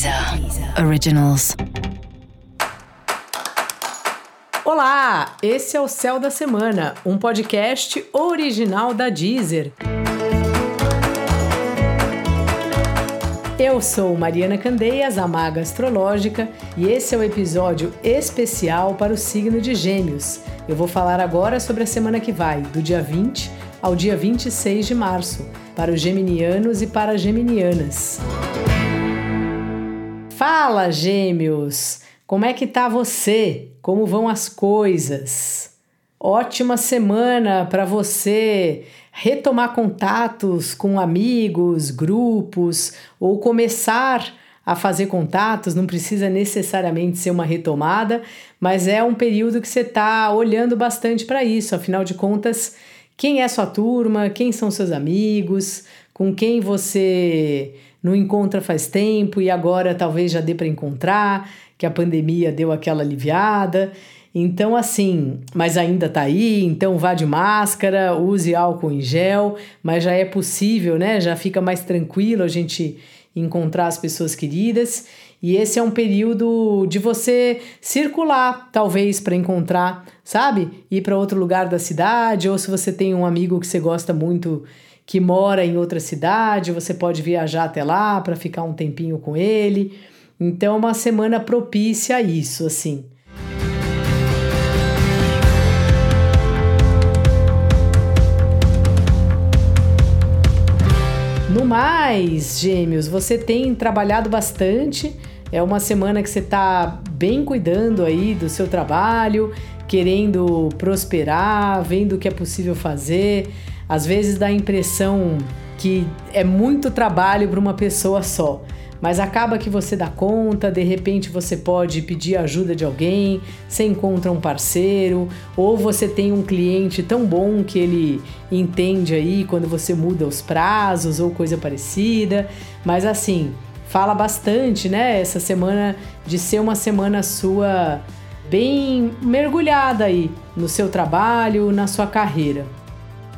Deezer Originals. Olá, esse é o Céu da Semana, um podcast original da Deezer. Eu sou Mariana Candeias, a maga astrológica, e esse é o episódio especial para o signo de Gêmeos. Eu vou falar agora sobre a semana que vai, do dia 20 ao dia 26 de março, para os geminianos e para as geminianas. Fala, Gêmeos! Como é que tá você? Como vão as coisas? Ótima semana para você retomar contatos com amigos, grupos ou começar a fazer contatos, não precisa necessariamente ser uma retomada, mas é um período que você está olhando bastante para isso. Afinal de contas, quem é sua turma, quem são seus amigos, com quem você não encontra faz tempo e agora talvez já dê para encontrar, que a pandemia deu aquela aliviada. Então, assim, mas ainda tá aí, então vá de máscara, use álcool em gel, mas já é possível, né? Já fica mais tranquilo a gente encontrar as pessoas queridas. E esse é um período de você circular, talvez, para encontrar, sabe? Ir para outro lugar da cidade, ou se você tem um amigo que você gosta muito que mora em outra cidade, você pode viajar até lá para ficar um tempinho com ele. Então é uma semana propícia a isso, assim. No mais, gêmeos, você tem trabalhado bastante. É uma semana que você está bem cuidando aí do seu trabalho, querendo prosperar, vendo o que é possível fazer. Às vezes dá a impressão que é muito trabalho para uma pessoa só, mas acaba que você dá conta, de repente você pode pedir ajuda de alguém, você encontra um parceiro, ou você tem um cliente tão bom que ele entende aí quando você muda os prazos ou coisa parecida. Mas assim, fala bastante, né? Essa semana de ser uma semana sua bem mergulhada aí no seu trabalho, na sua carreira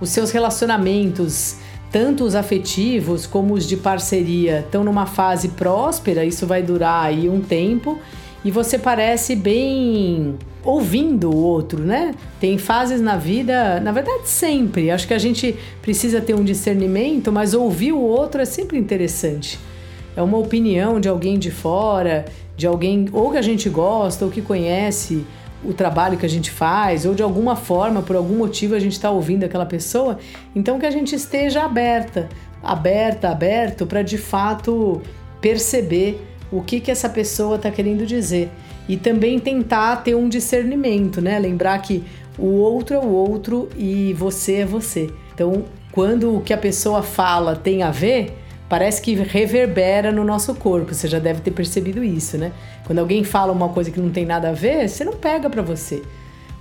os seus relacionamentos, tanto os afetivos como os de parceria, estão numa fase próspera, isso vai durar aí um tempo, e você parece bem ouvindo o outro, né? Tem fases na vida, na verdade sempre. Acho que a gente precisa ter um discernimento, mas ouvir o outro é sempre interessante. É uma opinião de alguém de fora, de alguém ou que a gente gosta ou que conhece o trabalho que a gente faz, ou de alguma forma, por algum motivo, a gente está ouvindo aquela pessoa, então que a gente esteja aberta, aberta, aberto para de fato perceber o que, que essa pessoa está querendo dizer. E também tentar ter um discernimento, né? Lembrar que o outro é o outro e você é você. Então, quando o que a pessoa fala tem a ver, parece que reverbera no nosso corpo. Você já deve ter percebido isso, né? Quando alguém fala uma coisa que não tem nada a ver, você não pega para você.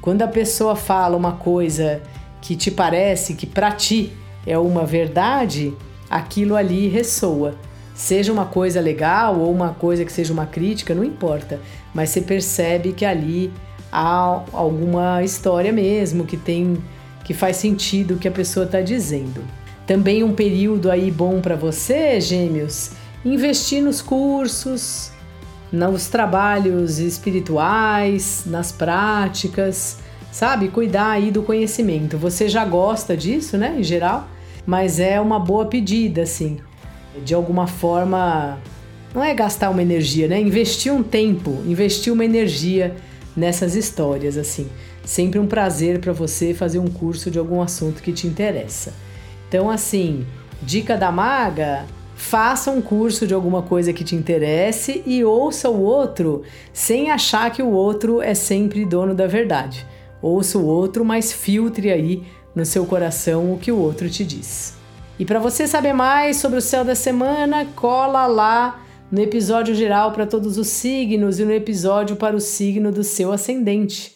Quando a pessoa fala uma coisa que te parece que para ti é uma verdade, aquilo ali ressoa. Seja uma coisa legal ou uma coisa que seja uma crítica, não importa, mas você percebe que ali há alguma história mesmo que tem que faz sentido o que a pessoa está dizendo. Também um período aí bom para você, gêmeos, investir nos cursos, nos trabalhos espirituais, nas práticas, sabe? Cuidar aí do conhecimento. Você já gosta disso, né, em geral, mas é uma boa pedida, assim. De alguma forma, não é gastar uma energia, né? Investir um tempo, investir uma energia nessas histórias, assim. Sempre um prazer para você fazer um curso de algum assunto que te interessa. Então, assim, dica da maga: faça um curso de alguma coisa que te interesse e ouça o outro sem achar que o outro é sempre dono da verdade. Ouça o outro, mas filtre aí no seu coração o que o outro te diz. E para você saber mais sobre o céu da semana, cola lá no episódio geral para todos os signos e no episódio para o signo do seu ascendente.